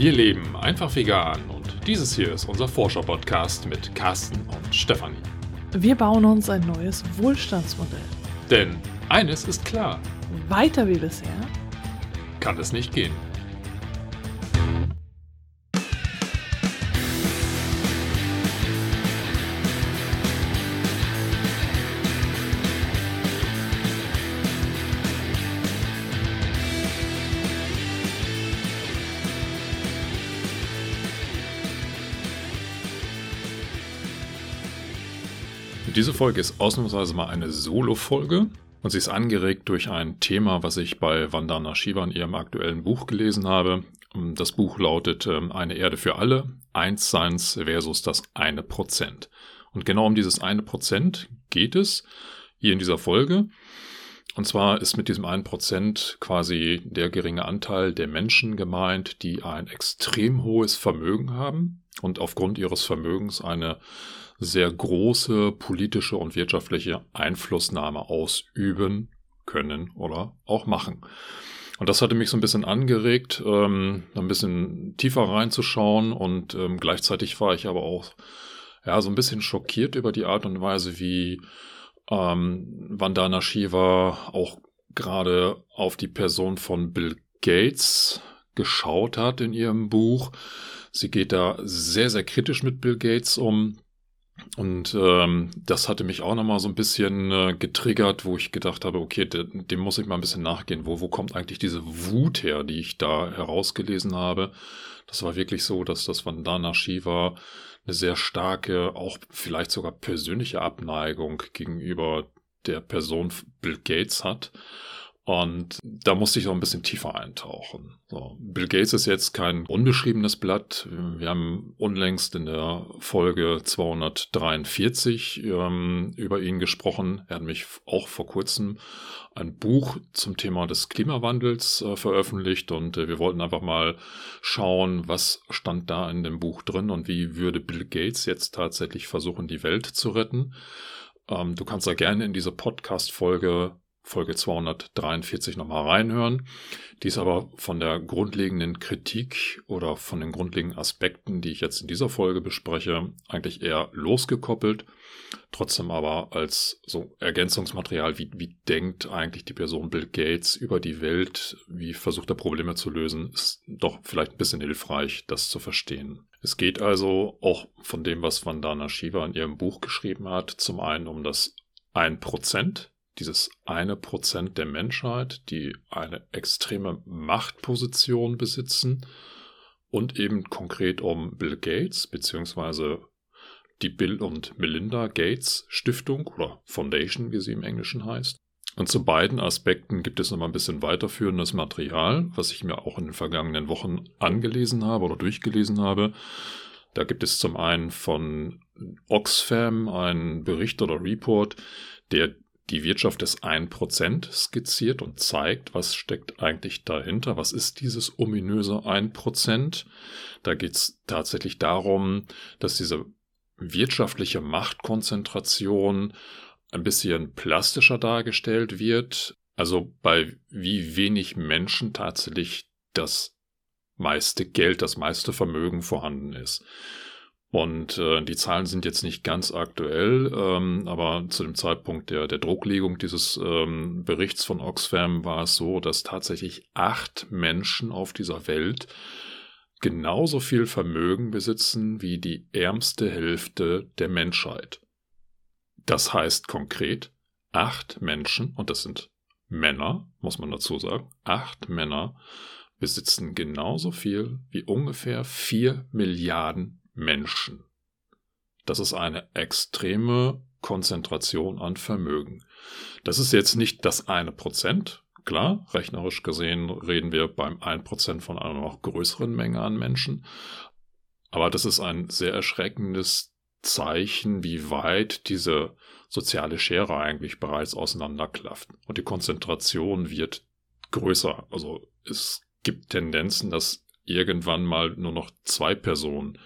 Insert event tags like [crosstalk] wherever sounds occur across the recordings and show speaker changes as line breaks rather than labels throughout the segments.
Wir leben einfach vegan und dieses hier ist unser Forscher-Podcast mit Carsten und Stefanie.
Wir bauen uns ein neues Wohlstandsmodell.
Denn eines ist klar:
Weiter wie bisher
kann es nicht gehen. Diese Folge ist ausnahmsweise mal eine Solo-Folge und sie ist angeregt durch ein Thema, was ich bei Vandana Shiva in ihrem aktuellen Buch gelesen habe. Das Buch lautet ähm, Eine Erde für alle, Einsseins versus das eine Prozent. Und genau um dieses eine Prozent geht es hier in dieser Folge. Und zwar ist mit diesem einen Prozent quasi der geringe Anteil der Menschen gemeint, die ein extrem hohes Vermögen haben und aufgrund ihres Vermögens eine sehr große politische und wirtschaftliche Einflussnahme ausüben können oder auch machen. Und das hatte mich so ein bisschen angeregt, ähm, ein bisschen tiefer reinzuschauen und ähm, gleichzeitig war ich aber auch ja so ein bisschen schockiert über die Art und Weise, wie ähm, Vandana Shiva auch gerade auf die Person von Bill Gates geschaut hat in ihrem Buch. Sie geht da sehr, sehr kritisch mit Bill Gates um und ähm, das hatte mich auch nochmal so ein bisschen äh, getriggert, wo ich gedacht habe, okay, de, dem muss ich mal ein bisschen nachgehen. Wo, wo kommt eigentlich diese Wut her, die ich da herausgelesen habe? Das war wirklich so, dass das Vandana Shiva eine sehr starke, auch vielleicht sogar persönliche Abneigung gegenüber der Person Bill Gates hat. Und da musste ich auch ein bisschen tiefer eintauchen. So, Bill Gates ist jetzt kein unbeschriebenes Blatt. Wir haben unlängst in der Folge 243 ähm, über ihn gesprochen. Er hat mich auch vor kurzem ein Buch zum Thema des Klimawandels äh, veröffentlicht und äh, wir wollten einfach mal schauen, was stand da in dem Buch drin und wie würde Bill Gates jetzt tatsächlich versuchen, die Welt zu retten. Ähm, du kannst da gerne in diese Podcast-Folge Folge 243 nochmal reinhören. Die ist aber von der grundlegenden Kritik oder von den grundlegenden Aspekten, die ich jetzt in dieser Folge bespreche, eigentlich eher losgekoppelt. Trotzdem aber als so Ergänzungsmaterial, wie, wie denkt eigentlich die Person Bill Gates über die Welt, wie versucht er Probleme zu lösen, ist doch vielleicht ein bisschen hilfreich, das zu verstehen. Es geht also auch von dem, was Vandana Shiva in ihrem Buch geschrieben hat, zum einen um das 1%, dieses eine Prozent der Menschheit, die eine extreme Machtposition besitzen und eben konkret um Bill Gates beziehungsweise die Bill und Melinda Gates Stiftung oder Foundation, wie sie im Englischen heißt. Und zu beiden Aspekten gibt es noch mal ein bisschen weiterführendes Material, was ich mir auch in den vergangenen Wochen angelesen habe oder durchgelesen habe. Da gibt es zum einen von Oxfam einen Bericht oder Report, der die Wirtschaft des 1% skizziert und zeigt, was steckt eigentlich dahinter, was ist dieses ominöse 1%. Da geht es tatsächlich darum, dass diese wirtschaftliche Machtkonzentration ein bisschen plastischer dargestellt wird, also bei wie wenig Menschen tatsächlich das meiste Geld, das meiste Vermögen vorhanden ist. Und äh, die Zahlen sind jetzt nicht ganz aktuell, ähm, aber zu dem Zeitpunkt der, der Drucklegung dieses ähm, Berichts von Oxfam war es so, dass tatsächlich acht Menschen auf dieser Welt genauso viel Vermögen besitzen wie die ärmste Hälfte der Menschheit. Das heißt konkret, acht Menschen, und das sind Männer, muss man dazu sagen, acht Männer besitzen genauso viel wie ungefähr vier Milliarden Menschen. Das ist eine extreme Konzentration an Vermögen. Das ist jetzt nicht das eine Prozent. Klar, rechnerisch gesehen reden wir beim 1% von einer noch größeren Menge an Menschen. Aber das ist ein sehr erschreckendes Zeichen, wie weit diese soziale Schere eigentlich bereits auseinanderklafft. Und die Konzentration wird größer. Also es gibt Tendenzen, dass irgendwann mal nur noch zwei Personen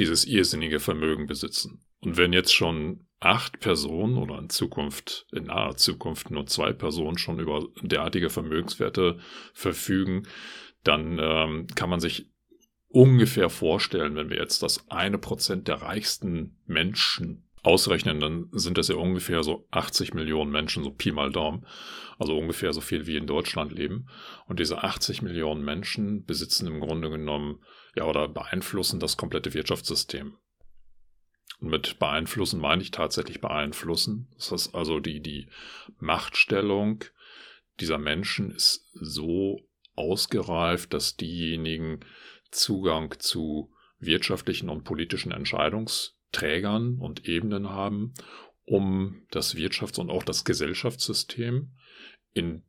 dieses irrsinnige Vermögen besitzen. Und wenn jetzt schon acht Personen oder in Zukunft, in naher Zukunft nur zwei Personen schon über derartige Vermögenswerte verfügen, dann ähm, kann man sich ungefähr vorstellen, wenn wir jetzt das eine Prozent der reichsten Menschen ausrechnen, dann sind das ja ungefähr so 80 Millionen Menschen, so Pi mal Daumen. Also ungefähr so viel wie in Deutschland leben. Und diese 80 Millionen Menschen besitzen im Grunde genommen, ja, oder beeinflussen das komplette Wirtschaftssystem. Und mit beeinflussen meine ich tatsächlich beeinflussen. Das heißt also, die, die Machtstellung dieser Menschen ist so ausgereift, dass diejenigen Zugang zu wirtschaftlichen und politischen Entscheidungsträgern und Ebenen haben, um das Wirtschafts- und auch das Gesellschaftssystem in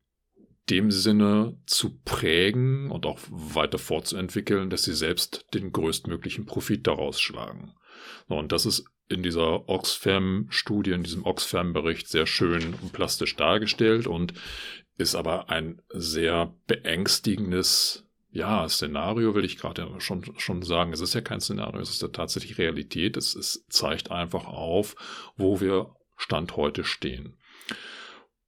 dem Sinne zu prägen und auch weiter fortzuentwickeln, dass sie selbst den größtmöglichen Profit daraus schlagen. Und das ist in dieser Oxfam-Studie, in diesem Oxfam-Bericht sehr schön und plastisch dargestellt und ist aber ein sehr beängstigendes ja, Szenario will ich gerade schon, schon sagen. Es ist ja kein Szenario, es ist ja tatsächlich Realität. Es, es zeigt einfach auf, wo wir Stand heute stehen.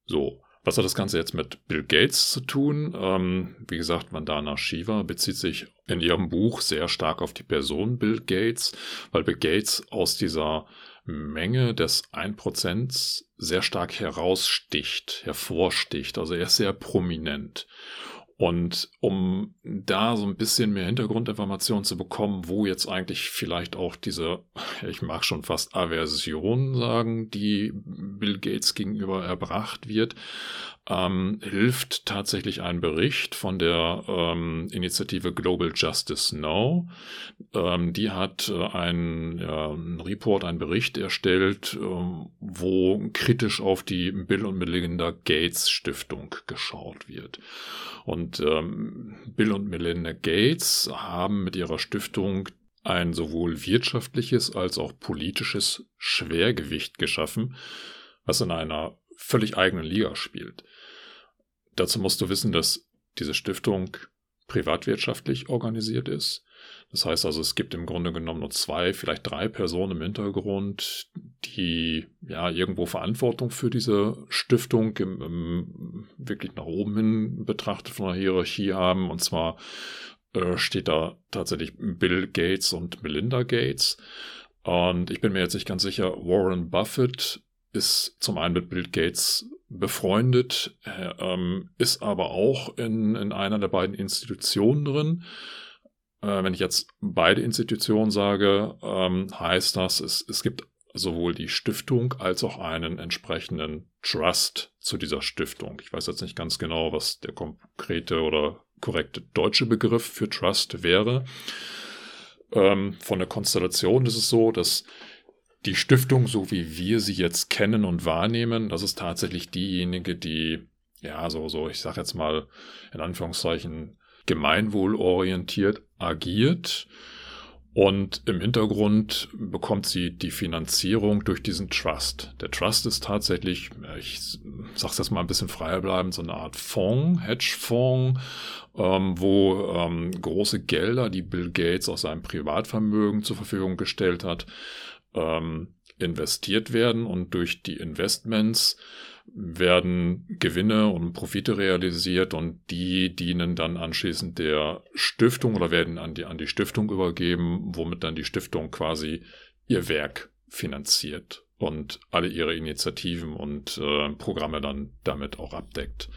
So, was hat das Ganze jetzt mit Bill Gates zu tun? Ähm, wie gesagt, Vandana Shiva bezieht sich in ihrem Buch sehr stark auf die Person Bill Gates, weil Bill Gates aus dieser Menge des 1% sehr stark heraussticht, hervorsticht. Also er ist sehr prominent. Und um da so ein bisschen mehr Hintergrundinformationen zu bekommen, wo jetzt eigentlich vielleicht auch diese, ich mag schon fast Aversion sagen, die Bill Gates gegenüber erbracht wird, ähm, hilft tatsächlich ein Bericht von der ähm, Initiative Global Justice Now. Ähm, die hat äh, einen, ja, einen Report, einen Bericht erstellt, ähm, wo kritisch auf die Bill und Melinda Gates Stiftung geschaut wird. Und ähm, Bill und Melinda Gates haben mit ihrer Stiftung ein sowohl wirtschaftliches als auch politisches Schwergewicht geschaffen, was in einer völlig eigenen Liga spielt. Dazu musst du wissen, dass diese Stiftung privatwirtschaftlich organisiert ist. Das heißt also, es gibt im Grunde genommen nur zwei, vielleicht drei Personen im Hintergrund, die ja irgendwo Verantwortung für diese Stiftung im, im, wirklich nach oben hin betrachtet von der Hierarchie haben. Und zwar äh, steht da tatsächlich Bill Gates und Melinda Gates. Und ich bin mir jetzt nicht ganz sicher, Warren Buffett ist zum einen mit Bill Gates befreundet, ähm, ist aber auch in, in einer der beiden Institutionen drin. Äh, wenn ich jetzt beide Institutionen sage, ähm, heißt das, es, es gibt sowohl die Stiftung als auch einen entsprechenden Trust zu dieser Stiftung. Ich weiß jetzt nicht ganz genau, was der konkrete oder korrekte deutsche Begriff für Trust wäre. Ähm, von der Konstellation ist es so, dass die Stiftung, so wie wir sie jetzt kennen und wahrnehmen, das ist tatsächlich diejenige, die, ja, so, so, ich sag jetzt mal in Anführungszeichen, gemeinwohlorientiert agiert. Und im Hintergrund bekommt sie die Finanzierung durch diesen Trust. Der Trust ist tatsächlich, ich sag's jetzt mal ein bisschen freier bleiben, so eine Art Fonds, Hedgefonds, ähm, wo ähm, große Gelder, die Bill Gates aus seinem Privatvermögen zur Verfügung gestellt hat, ähm, investiert werden und durch die Investments werden Gewinne und Profite realisiert und die dienen dann anschließend der Stiftung oder werden an die, an die Stiftung übergeben, womit dann die Stiftung quasi ihr Werk finanziert und alle ihre Initiativen und äh, Programme dann damit auch abdeckt.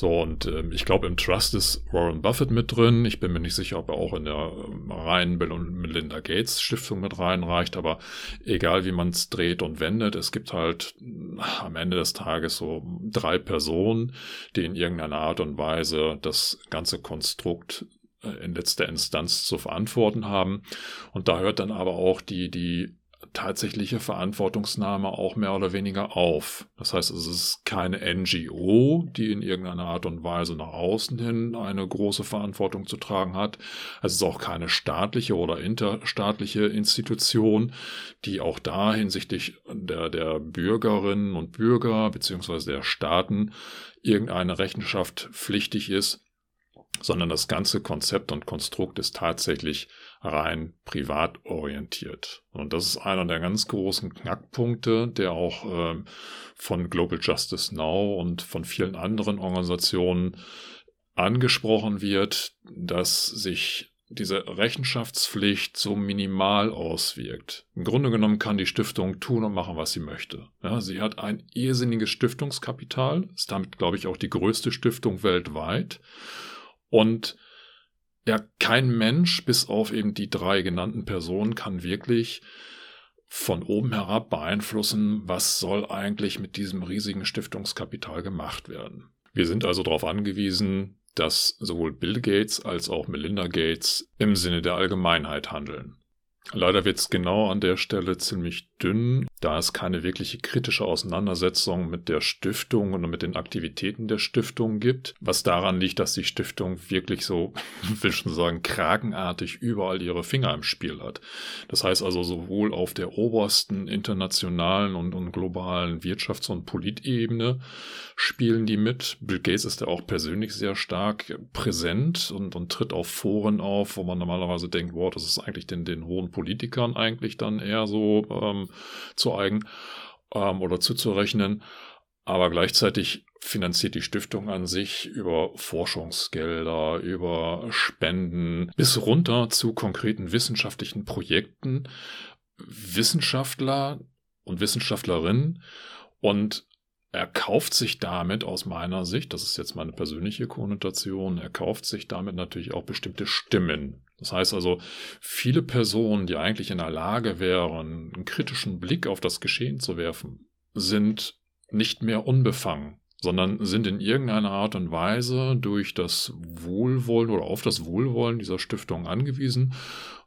So, und äh, ich glaube, im Trust ist Warren Buffett mit drin. Ich bin mir nicht sicher, ob er auch in der äh, reinen Bill und Melinda Gates Stiftung mit reinreicht, aber egal wie man es dreht und wendet, es gibt halt äh, am Ende des Tages so drei Personen, die in irgendeiner Art und Weise das ganze Konstrukt äh, in letzter Instanz zu verantworten haben. Und da hört dann aber auch die, die tatsächliche Verantwortungsnahme auch mehr oder weniger auf. Das heißt, es ist keine NGO, die in irgendeiner Art und Weise nach außen hin eine große Verantwortung zu tragen hat. Es ist auch keine staatliche oder interstaatliche Institution, die auch da hinsichtlich der, der Bürgerinnen und Bürger beziehungsweise der Staaten irgendeine Rechenschaft pflichtig ist sondern das ganze Konzept und Konstrukt ist tatsächlich rein privat orientiert. Und das ist einer der ganz großen Knackpunkte, der auch äh, von Global Justice Now und von vielen anderen Organisationen angesprochen wird, dass sich diese Rechenschaftspflicht so minimal auswirkt. Im Grunde genommen kann die Stiftung tun und machen, was sie möchte. Ja, sie hat ein irrsinniges Stiftungskapital, ist damit, glaube ich, auch die größte Stiftung weltweit. Und ja, kein Mensch, bis auf eben die drei genannten Personen, kann wirklich von oben herab beeinflussen, was soll eigentlich mit diesem riesigen Stiftungskapital gemacht werden. Wir sind also darauf angewiesen, dass sowohl Bill Gates als auch Melinda Gates im Sinne der Allgemeinheit handeln. Leider wird es genau an der Stelle ziemlich dünn, da es keine wirkliche kritische Auseinandersetzung mit der Stiftung und mit den Aktivitäten der Stiftung gibt, was daran liegt, dass die Stiftung wirklich so, [laughs] will schon sagen, kragenartig überall ihre Finger im Spiel hat. Das heißt also sowohl auf der obersten internationalen und, und globalen Wirtschafts- und Politebene spielen die mit. Bill Gates ist ja auch persönlich sehr stark präsent und, und tritt auf Foren auf, wo man normalerweise denkt, wow, das ist eigentlich den, den hohen Politikern eigentlich dann eher so ähm, zu eigen ähm, oder zuzurechnen. Aber gleichzeitig finanziert die Stiftung an sich über Forschungsgelder, über Spenden bis runter zu konkreten wissenschaftlichen Projekten Wissenschaftler und Wissenschaftlerinnen und er kauft sich damit aus meiner Sicht, das ist jetzt meine persönliche Konnotation, er kauft sich damit natürlich auch bestimmte Stimmen. Das heißt also, viele Personen, die eigentlich in der Lage wären, einen kritischen Blick auf das Geschehen zu werfen, sind nicht mehr unbefangen sondern sind in irgendeiner Art und Weise durch das Wohlwollen oder auf das Wohlwollen dieser Stiftung angewiesen,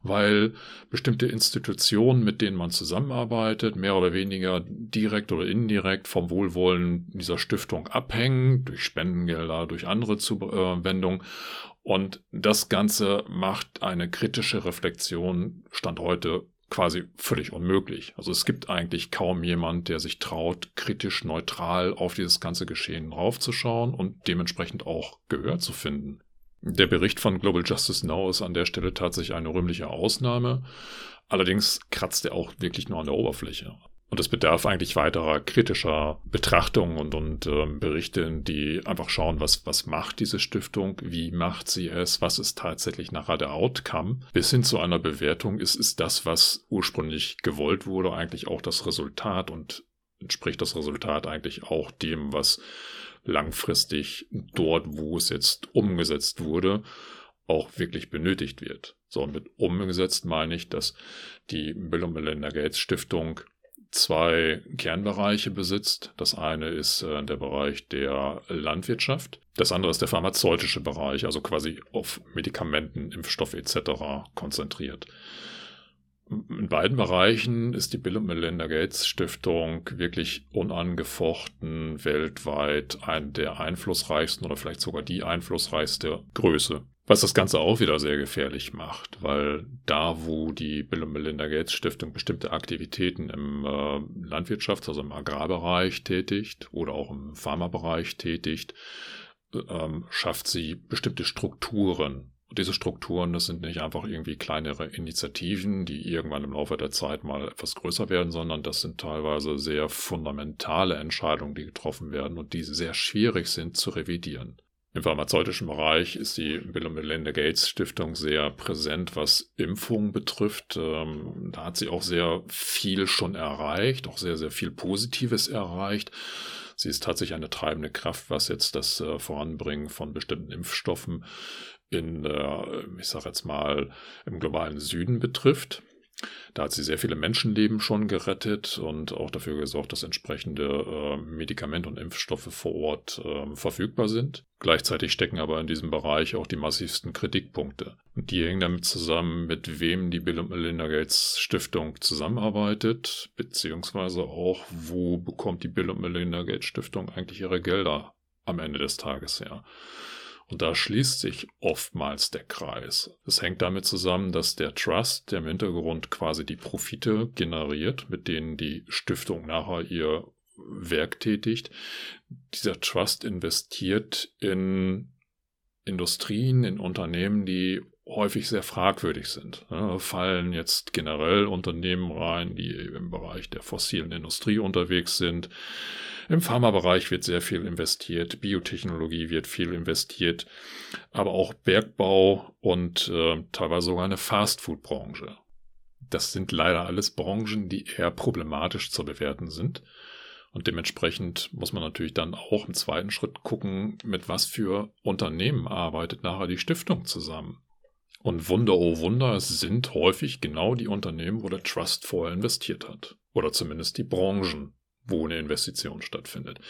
weil bestimmte Institutionen, mit denen man zusammenarbeitet, mehr oder weniger direkt oder indirekt vom Wohlwollen dieser Stiftung abhängen, durch Spendengelder, durch andere Zuwendungen. Und das Ganze macht eine kritische Reflexion Stand heute quasi völlig unmöglich. Also es gibt eigentlich kaum jemand, der sich traut, kritisch neutral auf dieses ganze Geschehen raufzuschauen und dementsprechend auch Gehör zu finden. Der Bericht von Global Justice Now ist an der Stelle tatsächlich eine rühmliche Ausnahme. Allerdings kratzt er auch wirklich nur an der Oberfläche. Und es bedarf eigentlich weiterer kritischer Betrachtungen und, und äh, Berichte, die einfach schauen, was, was macht diese Stiftung, wie macht sie es, was ist tatsächlich nachher der Outcome. Bis hin zu einer Bewertung ist, ist das, was ursprünglich gewollt wurde, eigentlich auch das Resultat und entspricht das Resultat eigentlich auch dem, was langfristig dort, wo es jetzt umgesetzt wurde, auch wirklich benötigt wird. So, und mit umgesetzt meine ich, dass die Bill und Melinda Gates Stiftung zwei Kernbereiche besitzt. Das eine ist äh, der Bereich der Landwirtschaft. Das andere ist der pharmazeutische Bereich, also quasi auf Medikamenten, Impfstoffe etc. konzentriert. In beiden Bereichen ist die Bill und Melinda Gates Stiftung wirklich unangefochten weltweit eine der einflussreichsten oder vielleicht sogar die einflussreichste Größe was das Ganze auch wieder sehr gefährlich macht, weil da, wo die Bill und Melinda Gates Stiftung bestimmte Aktivitäten im äh, Landwirtschafts-, also im Agrarbereich tätigt oder auch im Pharmabereich tätigt, ähm, schafft sie bestimmte Strukturen. Diese Strukturen, das sind nicht einfach irgendwie kleinere Initiativen, die irgendwann im Laufe der Zeit mal etwas größer werden, sondern das sind teilweise sehr fundamentale Entscheidungen, die getroffen werden und die sehr schwierig sind zu revidieren. Im pharmazeutischen Bereich ist die Bill und Melinda Gates Stiftung sehr präsent, was Impfungen betrifft. Ähm, da hat sie auch sehr viel schon erreicht, auch sehr, sehr viel Positives erreicht. Sie ist tatsächlich eine treibende Kraft, was jetzt das äh, Voranbringen von bestimmten Impfstoffen in, äh, ich sage jetzt mal, im globalen Süden betrifft. Da hat sie sehr viele Menschenleben schon gerettet und auch dafür gesorgt, dass entsprechende äh, Medikamente und Impfstoffe vor Ort äh, verfügbar sind. Gleichzeitig stecken aber in diesem Bereich auch die massivsten Kritikpunkte. Und die hängen damit zusammen, mit wem die Bill und Melinda Gates Stiftung zusammenarbeitet, beziehungsweise auch, wo bekommt die Bill und Melinda Gates Stiftung eigentlich ihre Gelder am Ende des Tages her. Und da schließt sich oftmals der Kreis. Es hängt damit zusammen, dass der Trust, der im Hintergrund quasi die Profite generiert, mit denen die Stiftung nachher ihr Werk tätigt, dieser Trust investiert in Industrien, in Unternehmen, die häufig sehr fragwürdig sind. Fallen jetzt generell Unternehmen rein, die im Bereich der fossilen Industrie unterwegs sind. Im Pharmabereich wird sehr viel investiert, Biotechnologie wird viel investiert, aber auch Bergbau und äh, teilweise sogar eine Fastfood-Branche. Das sind leider alles Branchen, die eher problematisch zu bewerten sind. Und dementsprechend muss man natürlich dann auch im zweiten Schritt gucken, mit was für Unternehmen arbeitet nachher die Stiftung zusammen. Und Wunder, oh Wunder, es sind häufig genau die Unternehmen, wo der Trust vorher investiert hat. Oder zumindest die Branchen, wo eine Investition stattfindet.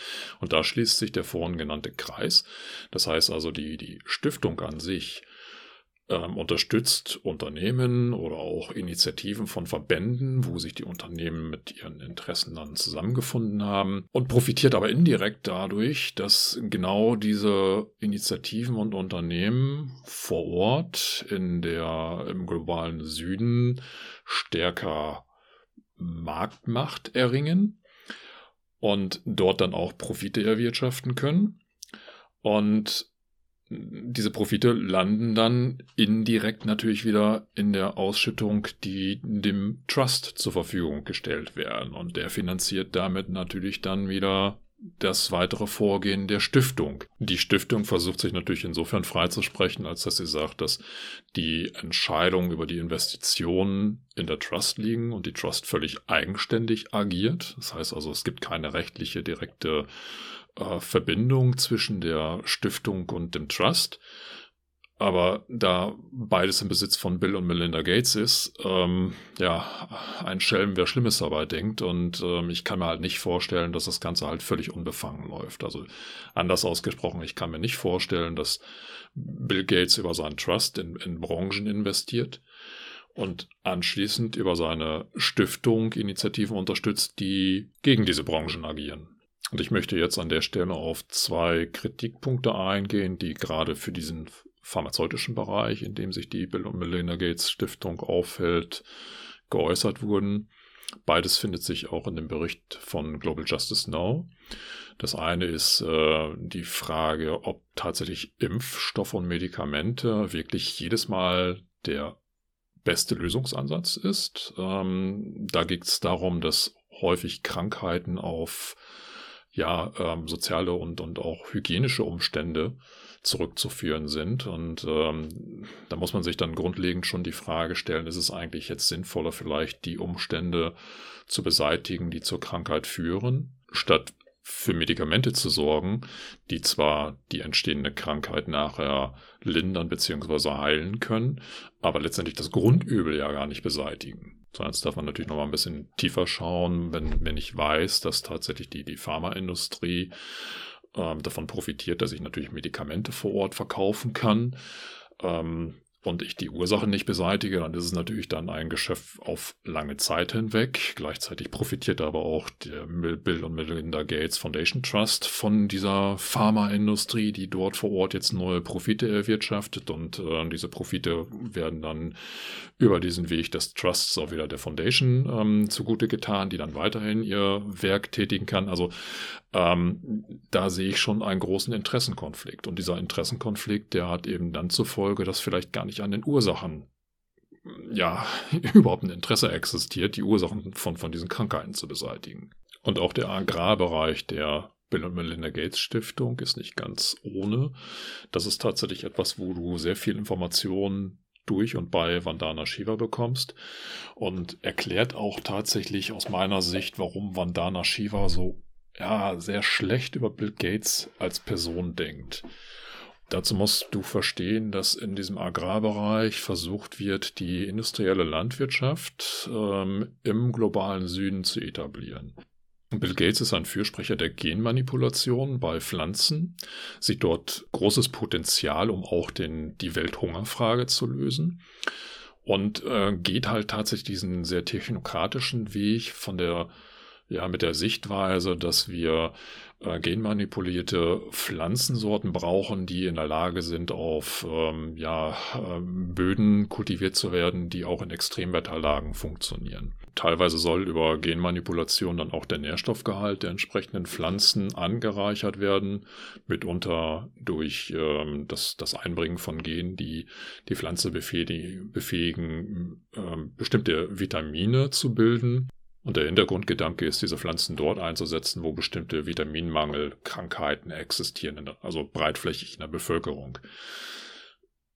Und da schließt sich der vorhin genannte Kreis. Das heißt also, die, die Stiftung an sich ähm, unterstützt Unternehmen oder auch Initiativen von Verbänden, wo sich die Unternehmen mit ihren Interessen dann zusammengefunden haben und profitiert aber indirekt dadurch, dass genau diese Initiativen und Unternehmen vor Ort in der, im globalen Süden stärker Marktmacht erringen und dort dann auch Profite erwirtschaften können. Und diese Profite landen dann indirekt natürlich wieder in der Ausschüttung, die dem Trust zur Verfügung gestellt werden. Und der finanziert damit natürlich dann wieder das weitere Vorgehen der Stiftung. Die Stiftung versucht sich natürlich insofern freizusprechen, als dass sie sagt, dass die Entscheidungen über die Investitionen in der Trust liegen und die Trust völlig eigenständig agiert. Das heißt also, es gibt keine rechtliche direkte äh, Verbindung zwischen der Stiftung und dem Trust. Aber da beides im Besitz von Bill und Melinda Gates ist, ähm, ja, ein Schelm, wer Schlimmes dabei denkt. Und ähm, ich kann mir halt nicht vorstellen, dass das Ganze halt völlig unbefangen läuft. Also anders ausgesprochen, ich kann mir nicht vorstellen, dass Bill Gates über seinen Trust in, in Branchen investiert und anschließend über seine Stiftung Initiativen unterstützt, die gegen diese Branchen agieren. Und ich möchte jetzt an der Stelle auf zwei Kritikpunkte eingehen, die gerade für diesen pharmazeutischen Bereich, in dem sich die Bill und Melinda Gates Stiftung aufhält, geäußert wurden. Beides findet sich auch in dem Bericht von Global Justice Now. Das eine ist äh, die Frage, ob tatsächlich Impfstoffe und Medikamente wirklich jedes Mal der beste Lösungsansatz ist. Ähm, da geht es darum, dass häufig Krankheiten auf ja, ähm, soziale und, und auch hygienische Umstände zurückzuführen sind. Und ähm, da muss man sich dann grundlegend schon die Frage stellen, ist es eigentlich jetzt sinnvoller, vielleicht die Umstände zu beseitigen, die zur Krankheit führen, statt für Medikamente zu sorgen, die zwar die entstehende Krankheit nachher lindern bzw. heilen können, aber letztendlich das Grundübel ja gar nicht beseitigen. So, jetzt darf man natürlich noch mal ein bisschen tiefer schauen, wenn, wenn ich weiß, dass tatsächlich die, die Pharmaindustrie ähm, davon profitiert, dass ich natürlich Medikamente vor Ort verkaufen kann. Ähm, und ich die Ursachen nicht beseitige, dann ist es natürlich dann ein Geschäft auf lange Zeit hinweg. Gleichzeitig profitiert aber auch der Bill und Melinda Gates Foundation Trust von dieser Pharmaindustrie, die dort vor Ort jetzt neue Profite erwirtschaftet und äh, diese Profite werden dann über diesen Weg des Trusts auch wieder der Foundation ähm, zugute getan, die dann weiterhin ihr Werk tätigen kann. Also ähm, da sehe ich schon einen großen Interessenkonflikt. Und dieser Interessenkonflikt, der hat eben dann zur Folge, dass vielleicht gar nicht an den Ursachen ja, [laughs] überhaupt ein Interesse existiert, die Ursachen von, von diesen Krankheiten zu beseitigen. Und auch der Agrarbereich der Bill und Melinda Gates Stiftung ist nicht ganz ohne. Das ist tatsächlich etwas, wo du sehr viel Informationen durch und bei Vandana Shiva bekommst und erklärt auch tatsächlich aus meiner Sicht, warum Vandana Shiva so ja, sehr schlecht über Bill Gates als Person denkt. Dazu musst du verstehen, dass in diesem Agrarbereich versucht wird, die industrielle Landwirtschaft ähm, im globalen Süden zu etablieren. Bill Gates ist ein Fürsprecher der Genmanipulation bei Pflanzen, sieht dort großes Potenzial, um auch den, die Welthungerfrage zu lösen und äh, geht halt tatsächlich diesen sehr technokratischen Weg von der ja, mit der Sichtweise, dass wir äh, genmanipulierte Pflanzensorten brauchen, die in der Lage sind, auf ähm, ja, ähm, Böden kultiviert zu werden, die auch in Extremwetterlagen funktionieren. Teilweise soll über Genmanipulation dann auch der Nährstoffgehalt der entsprechenden Pflanzen angereichert werden, mitunter durch ähm, das, das Einbringen von Genen, die die Pflanze befähigen, befähigen bestimmte Vitamine zu bilden. Und der Hintergrundgedanke ist, diese Pflanzen dort einzusetzen, wo bestimmte Vitaminmangelkrankheiten existieren, also breitflächig in der Bevölkerung.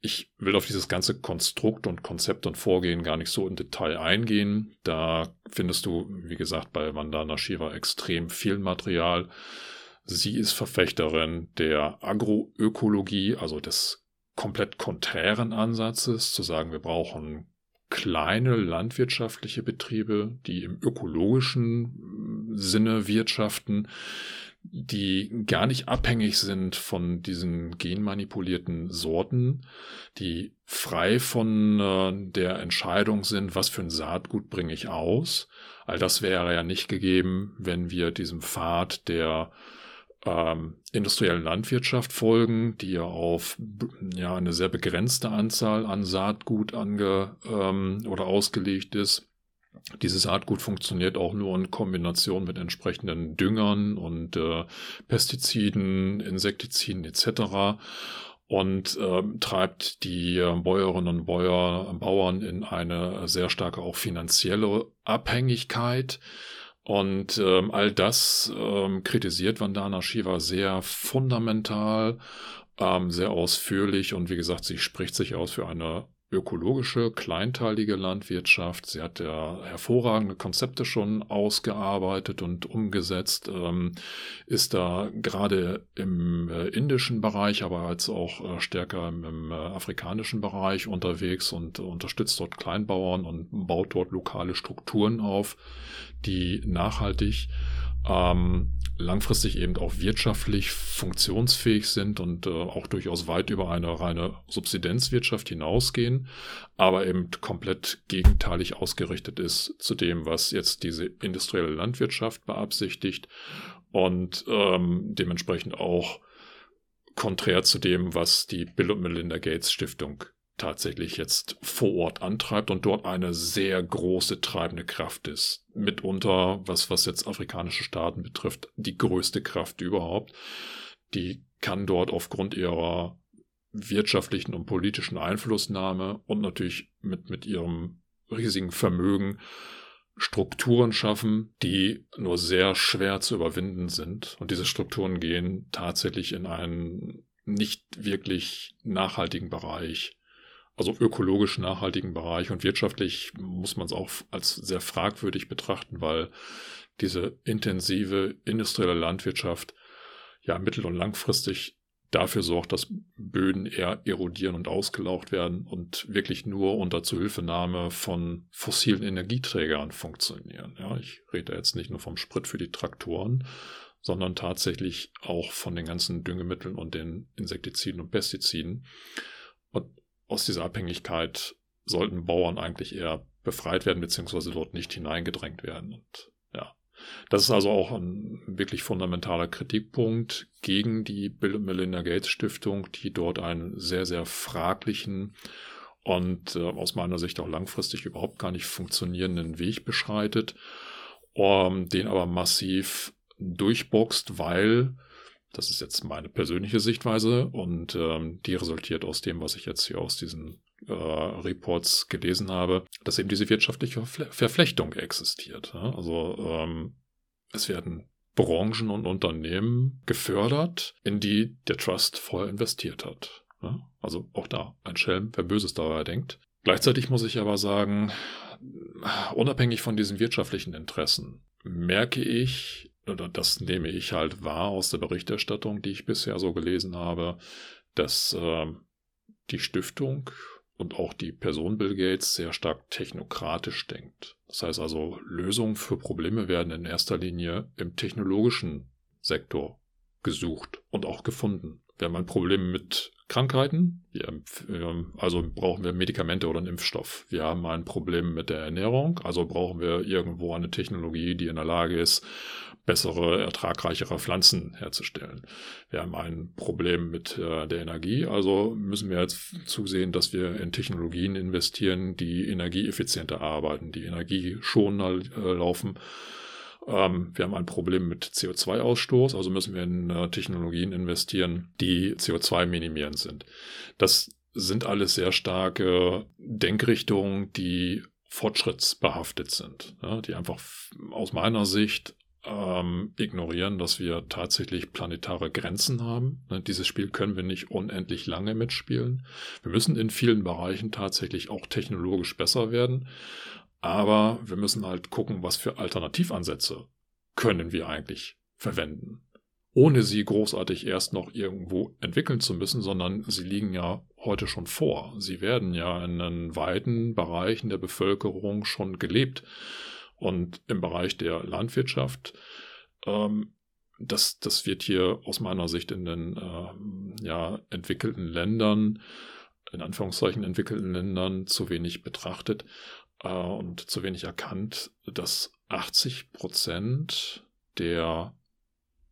Ich will auf dieses ganze Konstrukt und Konzept und Vorgehen gar nicht so im Detail eingehen. Da findest du, wie gesagt, bei Vandana Shiva extrem viel Material. Sie ist Verfechterin der Agroökologie, also des komplett konträren Ansatzes, zu sagen, wir brauchen kleine landwirtschaftliche Betriebe, die im ökologischen Sinne wirtschaften, die gar nicht abhängig sind von diesen genmanipulierten Sorten, die frei von äh, der Entscheidung sind, was für ein Saatgut bringe ich aus. All das wäre ja nicht gegeben, wenn wir diesem Pfad der ähm, industriellen Landwirtschaft folgen, die ja auf ja, eine sehr begrenzte Anzahl an Saatgut ange ähm, oder ausgelegt ist. Dieses Saatgut funktioniert auch nur in Kombination mit entsprechenden Düngern und äh, Pestiziden, Insektiziden etc. und äh, treibt die äh, Bäuerinnen und Bäuer, Bauern in eine sehr starke auch finanzielle Abhängigkeit und ähm, all das ähm, kritisiert Vandana Shiva sehr fundamental, ähm, sehr ausführlich. Und wie gesagt, sie spricht sich aus für eine ökologische, kleinteilige Landwirtschaft. Sie hat ja hervorragende Konzepte schon ausgearbeitet und umgesetzt, ähm, ist da gerade im äh, indischen Bereich, aber als auch äh, stärker im, im äh, afrikanischen Bereich unterwegs und unterstützt dort Kleinbauern und baut dort lokale Strukturen auf, die nachhaltig ähm, langfristig eben auch wirtschaftlich funktionsfähig sind und äh, auch durchaus weit über eine reine Subsidenzwirtschaft hinausgehen, aber eben komplett gegenteilig ausgerichtet ist zu dem, was jetzt diese industrielle Landwirtschaft beabsichtigt und ähm, dementsprechend auch konträr zu dem, was die Bill und Melinda Gates Stiftung tatsächlich jetzt vor Ort antreibt und dort eine sehr große treibende Kraft ist. Mitunter, was, was jetzt afrikanische Staaten betrifft, die größte Kraft überhaupt. Die kann dort aufgrund ihrer wirtschaftlichen und politischen Einflussnahme und natürlich mit, mit ihrem riesigen Vermögen Strukturen schaffen, die nur sehr schwer zu überwinden sind. Und diese Strukturen gehen tatsächlich in einen nicht wirklich nachhaltigen Bereich also ökologisch nachhaltigen Bereich und wirtschaftlich muss man es auch als sehr fragwürdig betrachten, weil diese intensive industrielle Landwirtschaft ja mittel- und langfristig dafür sorgt, dass Böden eher erodieren und ausgelaucht werden und wirklich nur unter Zuhilfenahme von fossilen Energieträgern funktionieren. Ja, ich rede jetzt nicht nur vom Sprit für die Traktoren, sondern tatsächlich auch von den ganzen Düngemitteln und den Insektiziden und Pestiziden. Aus dieser Abhängigkeit sollten Bauern eigentlich eher befreit werden, beziehungsweise dort nicht hineingedrängt werden. Und ja, das ist also auch ein wirklich fundamentaler Kritikpunkt gegen die Bill und Melinda Gates Stiftung, die dort einen sehr, sehr fraglichen und äh, aus meiner Sicht auch langfristig überhaupt gar nicht funktionierenden Weg beschreitet, um, den aber massiv durchboxt, weil das ist jetzt meine persönliche Sichtweise und ähm, die resultiert aus dem, was ich jetzt hier aus diesen äh, Reports gelesen habe, dass eben diese wirtschaftliche Verflechtung existiert. Ja? Also ähm, es werden Branchen und Unternehmen gefördert, in die der Trust vorher investiert hat. Ja? Also auch da ein Schelm, wer Böses dabei denkt. Gleichzeitig muss ich aber sagen, unabhängig von diesen wirtschaftlichen Interessen, merke ich, oder das nehme ich halt wahr aus der Berichterstattung, die ich bisher so gelesen habe, dass äh, die Stiftung und auch die Person Bill Gates sehr stark technokratisch denkt. Das heißt also, Lösungen für Probleme werden in erster Linie im technologischen Sektor gesucht und auch gefunden. Wenn man Probleme mit Krankheiten. Wir, also brauchen wir Medikamente oder einen Impfstoff. Wir haben ein Problem mit der Ernährung, also brauchen wir irgendwo eine Technologie, die in der Lage ist, bessere, ertragreichere Pflanzen herzustellen. Wir haben ein Problem mit äh, der Energie, also müssen wir jetzt zusehen, dass wir in Technologien investieren, die energieeffizienter arbeiten, die energieschonender äh, laufen ähm, wir haben ein Problem mit CO2-Ausstoß, also müssen wir in äh, Technologien investieren, die CO2 minimierend sind. Das sind alles sehr starke Denkrichtungen, die fortschrittsbehaftet sind, ja, die einfach aus meiner Sicht ähm, ignorieren, dass wir tatsächlich planetare Grenzen haben. Ne, dieses Spiel können wir nicht unendlich lange mitspielen. Wir müssen in vielen Bereichen tatsächlich auch technologisch besser werden. Aber wir müssen halt gucken, was für Alternativansätze können wir eigentlich verwenden. Ohne sie großartig erst noch irgendwo entwickeln zu müssen, sondern sie liegen ja heute schon vor. Sie werden ja in weiten Bereichen der Bevölkerung schon gelebt. Und im Bereich der Landwirtschaft, ähm, das, das wird hier aus meiner Sicht in den äh, ja, entwickelten Ländern, in Anführungszeichen entwickelten Ländern zu wenig betrachtet äh, und zu wenig erkannt, dass 80 Prozent der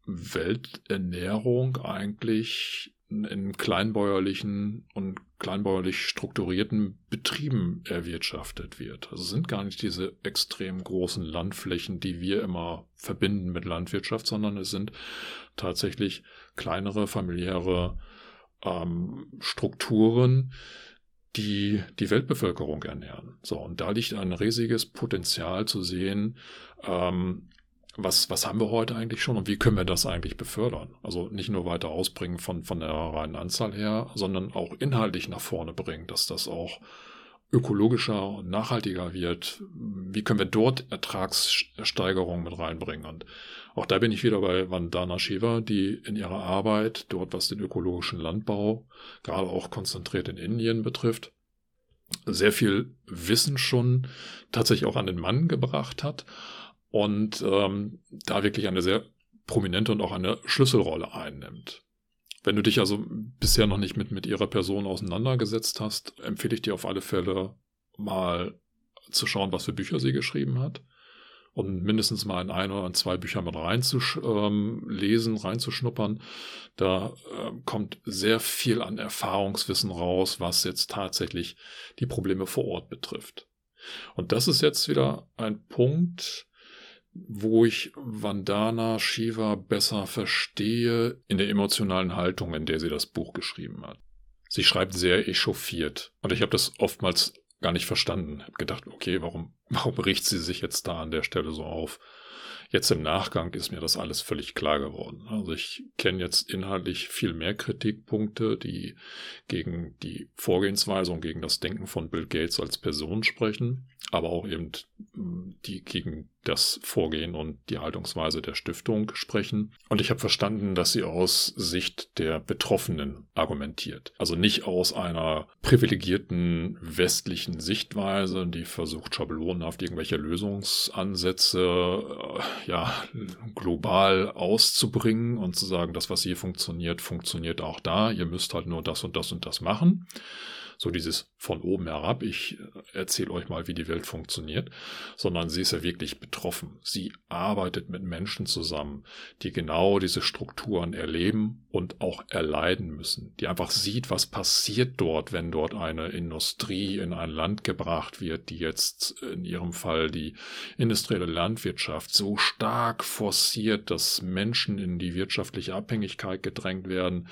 Welternährung eigentlich in kleinbäuerlichen und kleinbäuerlich strukturierten Betrieben erwirtschaftet wird. Also sind gar nicht diese extrem großen Landflächen, die wir immer verbinden mit Landwirtschaft, sondern es sind tatsächlich kleinere familiäre ähm, Strukturen, die die Weltbevölkerung ernähren. So, und da liegt ein riesiges Potenzial zu sehen, ähm, was, was haben wir heute eigentlich schon und wie können wir das eigentlich befördern? Also nicht nur weiter ausbringen von, von der reinen Anzahl her, sondern auch inhaltlich nach vorne bringen, dass das auch ökologischer und nachhaltiger wird. Wie können wir dort Ertragssteigerungen mit reinbringen? Und auch da bin ich wieder bei Vandana Shiva, die in ihrer Arbeit dort, was den ökologischen Landbau, gerade auch konzentriert in Indien betrifft, sehr viel Wissen schon tatsächlich auch an den Mann gebracht hat und ähm, da wirklich eine sehr prominente und auch eine Schlüsselrolle einnimmt. Wenn du dich also bisher noch nicht mit, mit ihrer Person auseinandergesetzt hast, empfehle ich dir auf alle Fälle mal zu schauen, was für Bücher sie geschrieben hat und mindestens mal in ein oder zwei Bücher mit reinzulesen, ähm, reinzuschnuppern. Da äh, kommt sehr viel an Erfahrungswissen raus, was jetzt tatsächlich die Probleme vor Ort betrifft. Und das ist jetzt wieder ein Punkt, wo ich Vandana Shiva besser verstehe in der emotionalen Haltung, in der sie das Buch geschrieben hat. Sie schreibt sehr echauffiert. Und ich habe das oftmals gar nicht verstanden. Hab gedacht, okay, warum, [laughs] warum riecht sie sich jetzt da an der Stelle so auf? Jetzt im Nachgang ist mir das alles völlig klar geworden. Also ich kenne jetzt inhaltlich viel mehr Kritikpunkte, die gegen die Vorgehensweise und gegen das Denken von Bill Gates als Person sprechen, aber auch eben die gegen das Vorgehen und die Haltungsweise der Stiftung sprechen. Und ich habe verstanden, dass sie aus Sicht der Betroffenen argumentiert. Also nicht aus einer privilegierten westlichen Sichtweise, die versucht schablonenhaft irgendwelche Lösungsansätze äh, ja, global auszubringen und zu sagen, das, was hier funktioniert, funktioniert auch da. Ihr müsst halt nur das und das und das machen so dieses von oben herab, ich äh, erzähle euch mal, wie die Welt funktioniert, sondern sie ist ja wirklich betroffen. Sie arbeitet mit Menschen zusammen, die genau diese Strukturen erleben und auch erleiden müssen, die einfach sieht, was passiert dort, wenn dort eine Industrie in ein Land gebracht wird, die jetzt in ihrem Fall die industrielle Landwirtschaft so stark forciert, dass Menschen in die wirtschaftliche Abhängigkeit gedrängt werden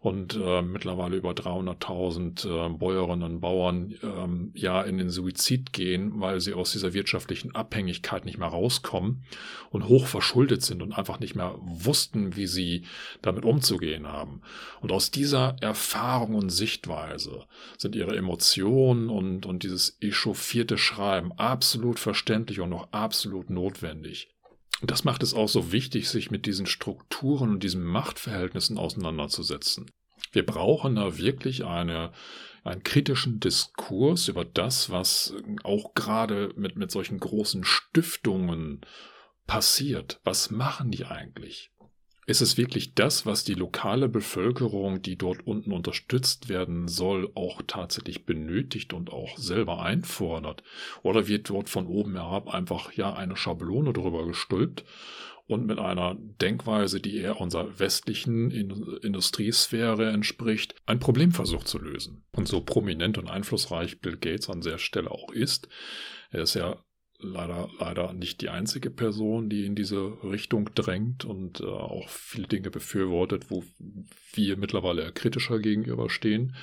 und äh, mittlerweile über 300.000 äh, Bäuerinnen und Bauern ähm, ja in den Suizid gehen, weil sie aus dieser wirtschaftlichen Abhängigkeit nicht mehr rauskommen und hoch verschuldet sind und einfach nicht mehr wussten, wie sie damit umzugehen haben. Und aus dieser Erfahrung und Sichtweise sind ihre Emotionen und, und dieses echauffierte Schreiben absolut verständlich und auch absolut notwendig. Und das macht es auch so wichtig, sich mit diesen Strukturen und diesen Machtverhältnissen auseinanderzusetzen. Wir brauchen da wirklich eine einen kritischen Diskurs über das, was auch gerade mit, mit solchen großen Stiftungen passiert. Was machen die eigentlich? Ist es wirklich das, was die lokale Bevölkerung, die dort unten unterstützt werden soll, auch tatsächlich benötigt und auch selber einfordert? Oder wird dort von oben herab einfach ja eine Schablone drüber gestülpt und mit einer Denkweise, die eher unserer westlichen Industriesphäre entspricht, ein Problem versucht zu lösen? Und so prominent und einflussreich Bill Gates an der Stelle auch ist, er ist ja leider, leider nicht die einzige Person, die in diese Richtung drängt und äh, auch viele Dinge befürwortet, wo wir mittlerweile kritischer gegenüberstehen.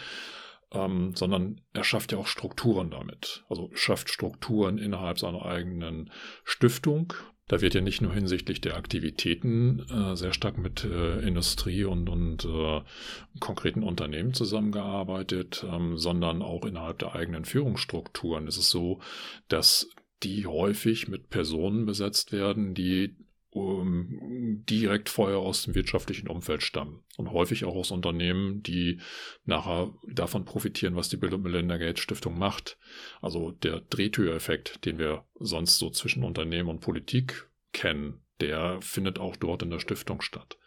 Ähm, sondern er schafft ja auch Strukturen damit. Also schafft Strukturen innerhalb seiner eigenen Stiftung. Da wird ja nicht nur hinsichtlich der Aktivitäten äh, sehr stark mit äh, Industrie und, und äh, konkreten Unternehmen zusammengearbeitet, ähm, sondern auch innerhalb der eigenen Führungsstrukturen. Ist es so, dass die häufig mit Personen besetzt werden, die um, direkt vorher aus dem wirtschaftlichen Umfeld stammen. Und häufig auch aus Unternehmen, die nachher davon profitieren, was die Bill und Melinda Gates Stiftung macht. Also der Drehtüreffekt, den wir sonst so zwischen Unternehmen und Politik kennen, der findet auch dort in der Stiftung statt.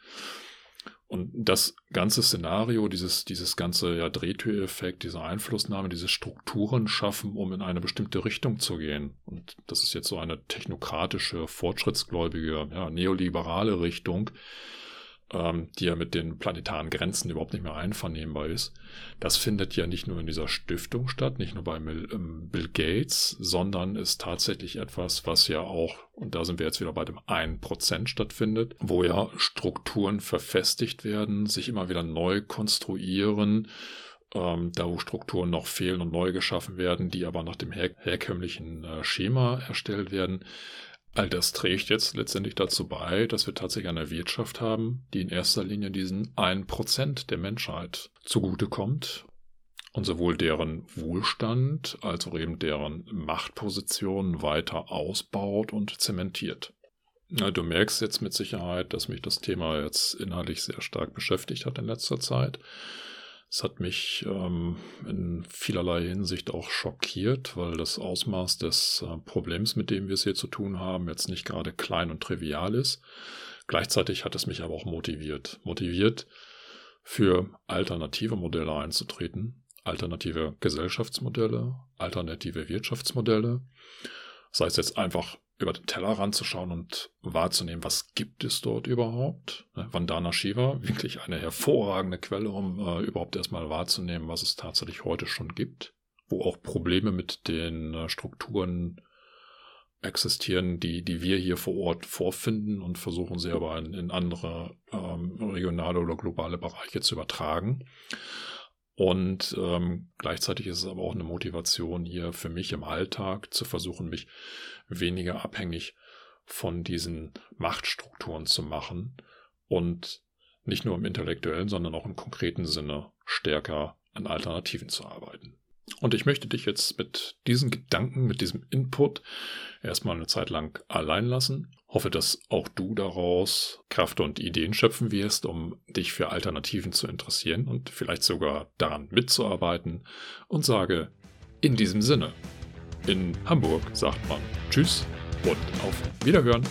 Und das ganze Szenario, dieses, dieses ganze ja, Drehtüreffekt, diese Einflussnahme, diese Strukturen schaffen, um in eine bestimmte Richtung zu gehen. Und das ist jetzt so eine technokratische, fortschrittsgläubige, ja, neoliberale Richtung, ähm, die ja mit den planetaren Grenzen überhaupt nicht mehr einvernehmbar ist. Das findet ja nicht nur in dieser Stiftung statt, nicht nur bei ähm, Bill Gates, sondern ist tatsächlich etwas, was ja auch, und da sind wir jetzt wieder bei dem 1% stattfindet, wo ja Strukturen verfestigt werden, sich immer wieder neu konstruieren, ähm, da wo Strukturen noch fehlen und neu geschaffen werden, die aber nach dem her herkömmlichen äh, Schema erstellt werden. All das trägt jetzt letztendlich dazu bei, dass wir tatsächlich eine Wirtschaft haben, die in erster Linie diesen 1% der Menschheit zugutekommt und sowohl deren Wohlstand als auch eben deren Machtposition weiter ausbaut und zementiert. Du merkst jetzt mit Sicherheit, dass mich das Thema jetzt inhaltlich sehr stark beschäftigt hat in letzter Zeit. Es hat mich ähm, in vielerlei Hinsicht auch schockiert, weil das Ausmaß des äh, Problems, mit dem wir es hier zu tun haben, jetzt nicht gerade klein und trivial ist. Gleichzeitig hat es mich aber auch motiviert. Motiviert, für alternative Modelle einzutreten, alternative Gesellschaftsmodelle, alternative Wirtschaftsmodelle. Sei es jetzt einfach über den Teller ranzuschauen und wahrzunehmen, was gibt es dort überhaupt. Ne, Vandana Shiva, wirklich eine hervorragende Quelle, um äh, überhaupt erstmal wahrzunehmen, was es tatsächlich heute schon gibt, wo auch Probleme mit den äh, Strukturen existieren, die, die wir hier vor Ort vorfinden und versuchen sie aber in, in andere ähm, regionale oder globale Bereiche zu übertragen. Und ähm, gleichzeitig ist es aber auch eine Motivation hier für mich im Alltag zu versuchen, mich weniger abhängig von diesen Machtstrukturen zu machen und nicht nur im intellektuellen, sondern auch im konkreten Sinne stärker an Alternativen zu arbeiten. Und ich möchte dich jetzt mit diesen Gedanken, mit diesem Input erstmal eine Zeit lang allein lassen. Hoffe, dass auch du daraus Kraft und Ideen schöpfen wirst, um dich für Alternativen zu interessieren und vielleicht sogar daran mitzuarbeiten. Und sage in diesem Sinne, in Hamburg sagt man Tschüss und auf Wiederhören.